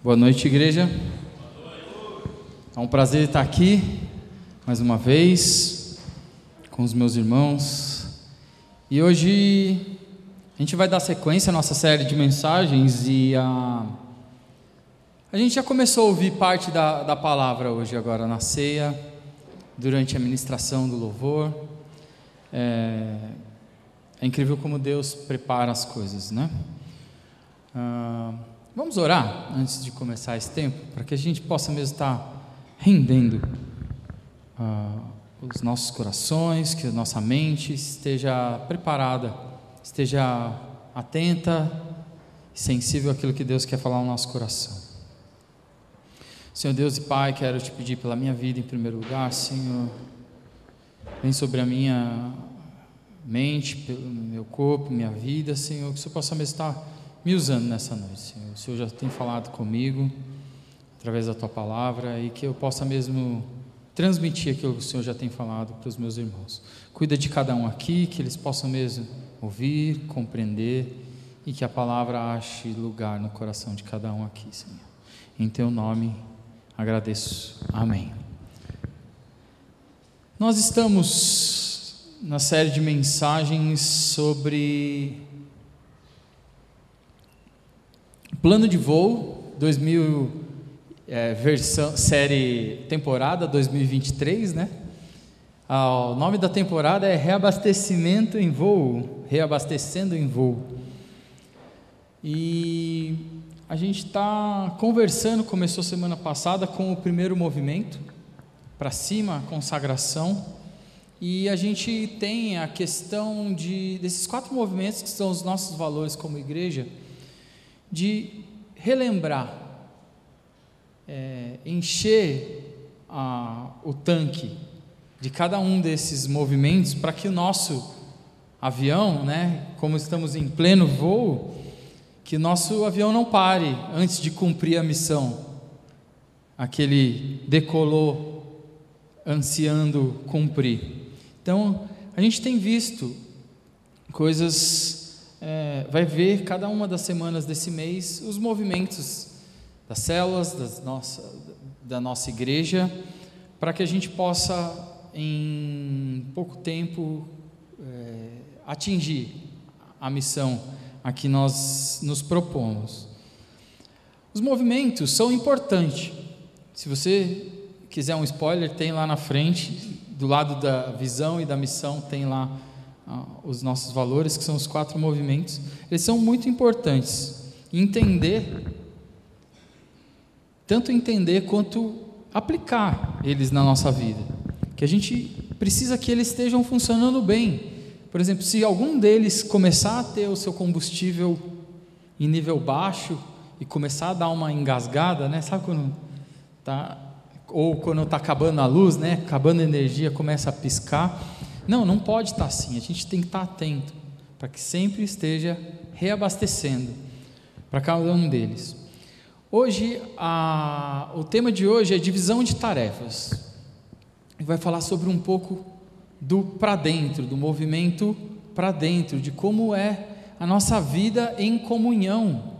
Boa noite, igreja. É um prazer estar aqui mais uma vez com os meus irmãos. E hoje a gente vai dar sequência à nossa série de mensagens e a, a gente já começou a ouvir parte da, da palavra hoje, agora na ceia, durante a ministração do louvor. É, é incrível como Deus prepara as coisas, né? Ah, Vamos orar antes de começar esse tempo, para que a gente possa mesmo estar rendendo uh, os nossos corações, que a nossa mente esteja preparada, esteja atenta e sensível àquilo que Deus quer falar no nosso coração. Senhor Deus e Pai, quero te pedir pela minha vida em primeiro lugar, Senhor, vem sobre a minha mente, pelo meu corpo, minha vida, Senhor, que o Senhor possa mesmo estar me usando nessa noite, Senhor. O Senhor já tem falado comigo através da tua palavra e que eu possa mesmo transmitir aquilo que o Senhor já tem falado para os meus irmãos. Cuida de cada um aqui, que eles possam mesmo ouvir, compreender e que a palavra ache lugar no coração de cada um aqui, Senhor. Em teu nome agradeço. Amém. Nós estamos na série de mensagens sobre Plano de voo 2000 é, versão série temporada 2023, né? Ah, o nome da temporada é Reabastecimento em Voo, reabastecendo em voo. E a gente está conversando, começou semana passada com o primeiro movimento, para cima, consagração, e a gente tem a questão de desses quatro movimentos que são os nossos valores como igreja de relembrar, é, encher a, o tanque de cada um desses movimentos para que o nosso avião, né, como estamos em pleno voo, que nosso avião não pare antes de cumprir a missão, aquele decolou ansiando cumprir. Então, a gente tem visto coisas é, vai ver cada uma das semanas desse mês os movimentos das células das nossa, da nossa igreja, para que a gente possa, em pouco tempo, é, atingir a missão a que nós nos propomos. Os movimentos são importantes. Se você quiser um spoiler, tem lá na frente, do lado da visão e da missão, tem lá os nossos valores, que são os quatro movimentos, eles são muito importantes. Entender, tanto entender quanto aplicar eles na nossa vida. Que a gente precisa que eles estejam funcionando bem. Por exemplo, se algum deles começar a ter o seu combustível em nível baixo e começar a dar uma engasgada, né? Sabe quando tá ou quando está acabando a luz, né? Acabando a energia, começa a piscar não, não pode estar assim. A gente tem que estar atento para que sempre esteja reabastecendo para cada um deles. Hoje, a, o tema de hoje é divisão de tarefas. E vai falar sobre um pouco do para dentro, do movimento para dentro, de como é a nossa vida em comunhão.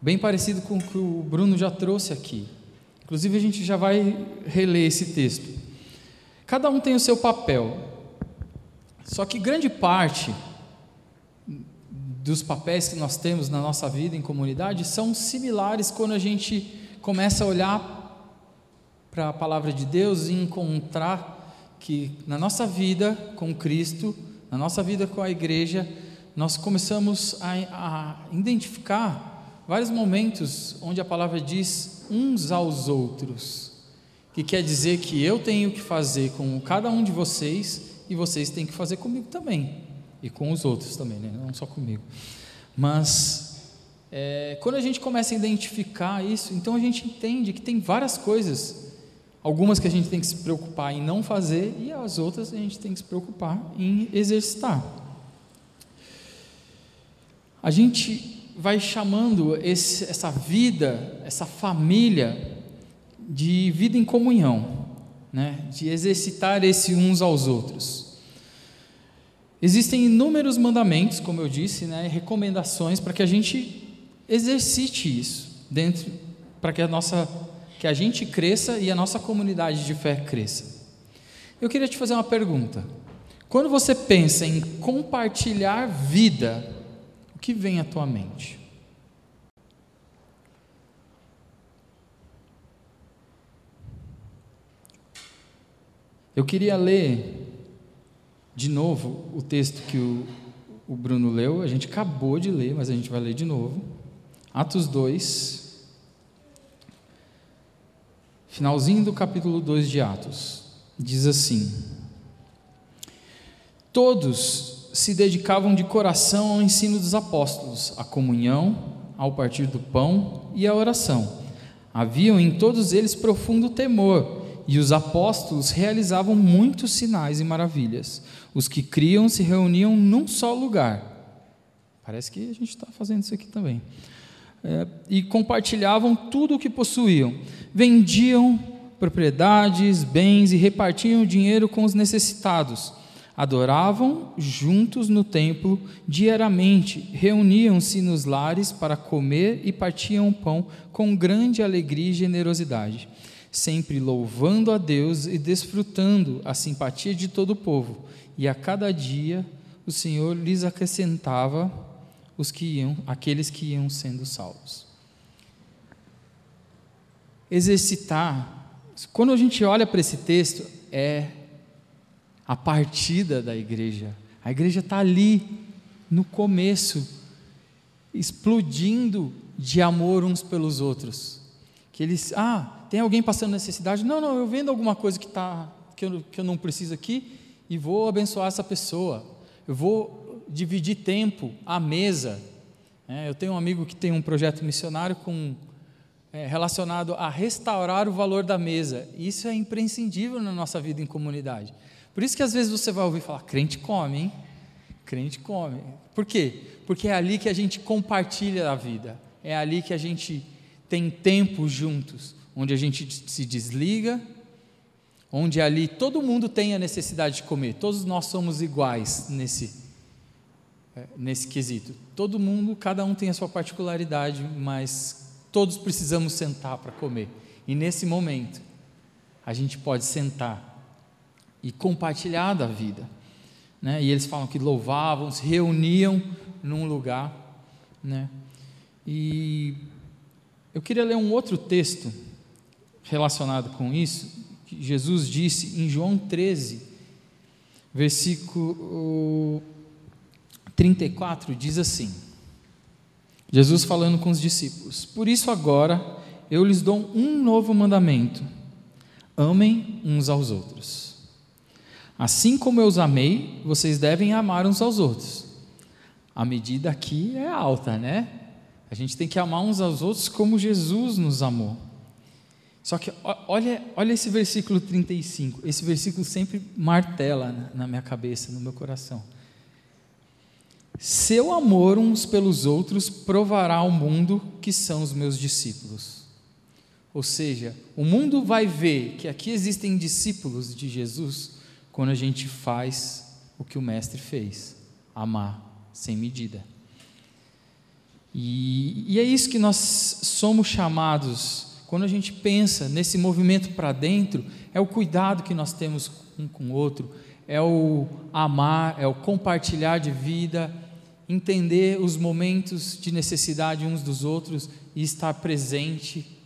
Bem parecido com o que o Bruno já trouxe aqui. Inclusive, a gente já vai reler esse texto. Cada um tem o seu papel. Só que grande parte dos papéis que nós temos na nossa vida em comunidade são similares quando a gente começa a olhar para a palavra de Deus e encontrar que na nossa vida com Cristo, na nossa vida com a igreja, nós começamos a, a identificar vários momentos onde a palavra diz uns aos outros que quer dizer que eu tenho que fazer com cada um de vocês e vocês têm que fazer comigo também, e com os outros também, né? não só comigo. Mas é, quando a gente começa a identificar isso, então a gente entende que tem várias coisas, algumas que a gente tem que se preocupar em não fazer e as outras a gente tem que se preocupar em exercitar. A gente vai chamando esse, essa vida, essa família, de vida em comunhão, né? de exercitar esse uns aos outros. Existem inúmeros mandamentos, como eu disse, né? recomendações para que a gente exercite isso, dentro para que a nossa que a gente cresça e a nossa comunidade de fé cresça. Eu queria te fazer uma pergunta. Quando você pensa em compartilhar vida, o que vem à tua mente? Eu queria ler de novo o texto que o, o Bruno leu, a gente acabou de ler, mas a gente vai ler de novo. Atos 2, finalzinho do capítulo 2 de Atos, diz assim: Todos se dedicavam de coração ao ensino dos apóstolos, à comunhão, ao partir do pão e à oração. Haviam em todos eles profundo temor e os apóstolos realizavam muitos sinais e maravilhas. Os que criam se reuniam num só lugar. Parece que a gente está fazendo isso aqui também. É, e compartilhavam tudo o que possuíam. Vendiam propriedades, bens e repartiam o dinheiro com os necessitados. Adoravam juntos no templo diariamente, reuniam-se nos lares para comer e partiam o pão com grande alegria e generosidade sempre louvando a Deus e desfrutando a simpatia de todo o povo. E a cada dia o Senhor lhes acrescentava os que iam, aqueles que iam sendo salvos. Exercitar, quando a gente olha para esse texto, é a partida da igreja. A igreja está ali, no começo, explodindo de amor uns pelos outros. Que eles, ah, tem alguém passando necessidade? Não, não, eu vendo alguma coisa que, tá, que, eu, que eu não preciso aqui e vou abençoar essa pessoa. Eu vou dividir tempo à mesa. É, eu tenho um amigo que tem um projeto missionário com, é, relacionado a restaurar o valor da mesa. Isso é imprescindível na nossa vida em comunidade. Por isso que às vezes você vai ouvir falar, crente come, hein? Crente come. Por quê? Porque é ali que a gente compartilha a vida. É ali que a gente tem tempo juntos onde a gente se desliga, onde ali todo mundo tem a necessidade de comer, todos nós somos iguais nesse, é, nesse quesito. Todo mundo, cada um tem a sua particularidade, mas todos precisamos sentar para comer. E nesse momento, a gente pode sentar e compartilhar da vida. Né? E eles falam que louvavam, se reuniam num lugar. Né? E eu queria ler um outro texto relacionado com isso, que Jesus disse em João 13, versículo 34, diz assim: Jesus falando com os discípulos: Por isso agora eu lhes dou um novo mandamento: amem uns aos outros. Assim como eu os amei, vocês devem amar uns aos outros. A medida aqui é alta, né? A gente tem que amar uns aos outros como Jesus nos amou. Só que olha, olha esse versículo 35. Esse versículo sempre martela na minha cabeça, no meu coração. Seu amor uns pelos outros provará ao mundo que são os meus discípulos. Ou seja, o mundo vai ver que aqui existem discípulos de Jesus quando a gente faz o que o Mestre fez: amar sem medida. E, e é isso que nós somos chamados quando a gente pensa nesse movimento para dentro, é o cuidado que nós temos um com o outro, é o amar, é o compartilhar de vida, entender os momentos de necessidade uns dos outros e estar presente.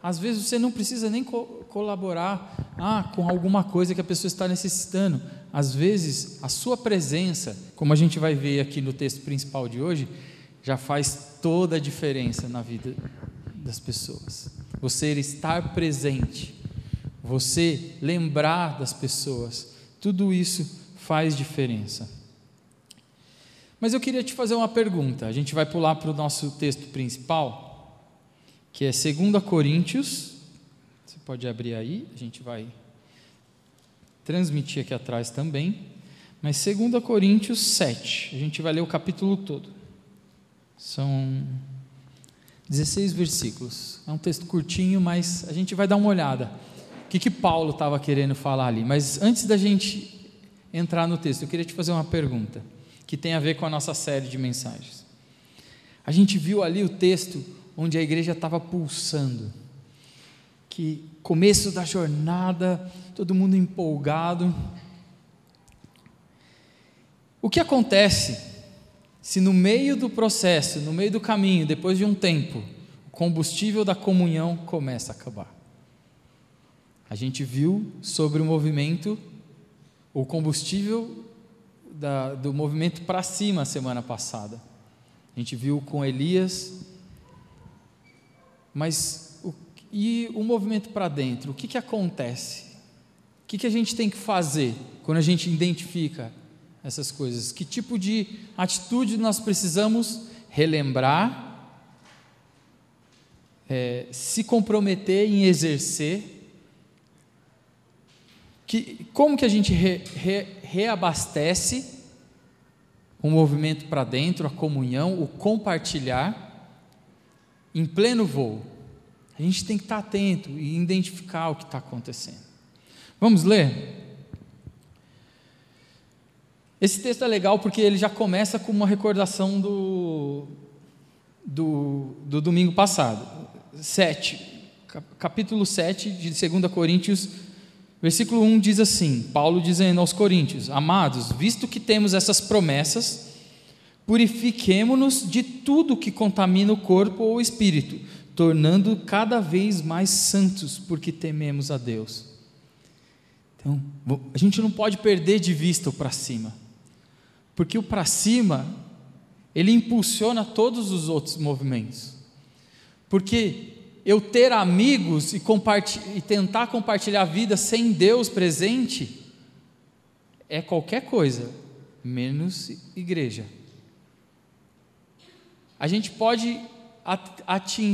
Às vezes você não precisa nem co colaborar ah, com alguma coisa que a pessoa está necessitando. Às vezes, a sua presença, como a gente vai ver aqui no texto principal de hoje, já faz toda a diferença na vida das pessoas você estar presente, você lembrar das pessoas, tudo isso faz diferença. Mas eu queria te fazer uma pergunta. A gente vai pular para o nosso texto principal, que é 2 Coríntios. Você pode abrir aí, a gente vai transmitir aqui atrás também. Mas 2 Coríntios 7, a gente vai ler o capítulo todo. São 16 versículos. É um texto curtinho, mas a gente vai dar uma olhada. O que, que Paulo estava querendo falar ali? Mas antes da gente entrar no texto, eu queria te fazer uma pergunta que tem a ver com a nossa série de mensagens. A gente viu ali o texto onde a igreja estava pulsando. Que começo da jornada, todo mundo empolgado. O que acontece se no meio do processo, no meio do caminho, depois de um tempo, o combustível da comunhão começa a acabar? A gente viu sobre o movimento, o combustível da, do movimento para cima semana passada. A gente viu com Elias, mas o, e o movimento para dentro? O que, que acontece? O que, que a gente tem que fazer quando a gente identifica essas coisas? Que tipo de atitude nós precisamos relembrar, é, se comprometer em exercer? Que, como que a gente re, re, reabastece o movimento para dentro, a comunhão, o compartilhar em pleno voo? A gente tem que estar atento e identificar o que está acontecendo. Vamos ler? Esse texto é legal porque ele já começa com uma recordação do, do, do domingo passado. 7, capítulo 7 de 2 Coríntios, versículo 1 diz assim: Paulo dizendo aos Coríntios: Amados, visto que temos essas promessas, purifiquemo-nos de tudo que contamina o corpo ou o espírito tornando cada vez mais santos, porque tememos a Deus. Então, a gente não pode perder de vista o para cima, porque o para cima, ele impulsiona todos os outros movimentos. Porque eu ter amigos e, e tentar compartilhar a vida sem Deus presente, é qualquer coisa, menos igreja. A gente pode atingir